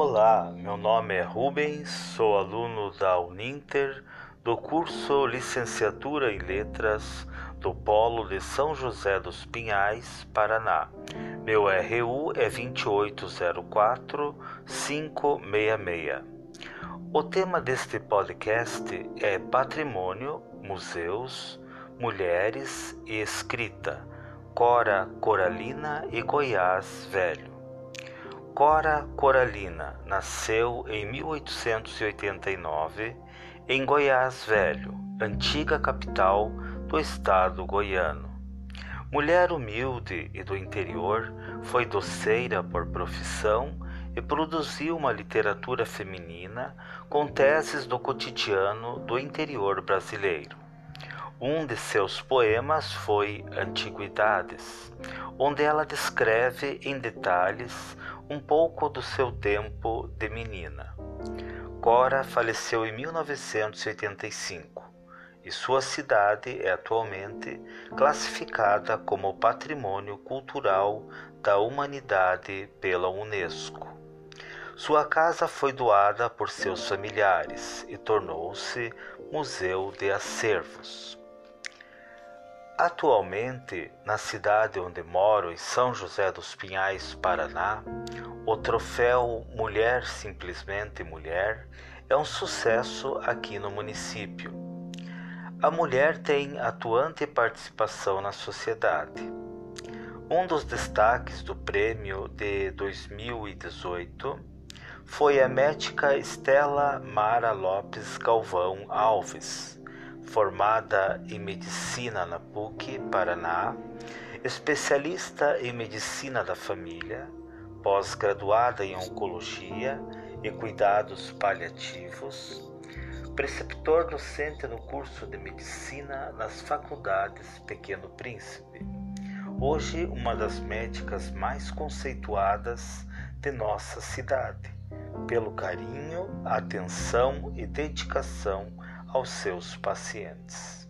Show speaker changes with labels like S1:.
S1: Olá, meu nome é Rubens, sou aluno da Uninter do curso Licenciatura em Letras do Polo de São José dos Pinhais, Paraná. Meu RU é 2804566. O tema deste podcast é Patrimônio, Museus, Mulheres e Escrita, Cora Coralina e Goiás Velho. Cora Coralina nasceu em 1889 em Goiás Velho, antiga capital do estado goiano. Mulher humilde e do interior, foi doceira por profissão e produziu uma literatura feminina com teses do cotidiano do interior brasileiro. Um de seus poemas foi Antiguidades, onde ela descreve em detalhes um pouco do seu tempo de menina. Cora faleceu em 1985 e sua cidade é atualmente classificada como Patrimônio Cultural da Humanidade pela Unesco. Sua casa foi doada por seus familiares e tornou-se museu de acervos. Atualmente, na cidade onde moro, em São José dos Pinhais, Paraná, o troféu Mulher Simplesmente Mulher é um sucesso aqui no município. A mulher tem atuante participação na sociedade. Um dos destaques do prêmio de 2018 foi a médica Estela Mara Lopes Galvão Alves formada em medicina na PUC Paraná, especialista em medicina da família, pós-graduada em oncologia e cuidados paliativos, preceptor docente no curso de medicina nas faculdades Pequeno Príncipe. Hoje, uma das médicas mais conceituadas de nossa cidade, pelo carinho, atenção e dedicação aos seus pacientes.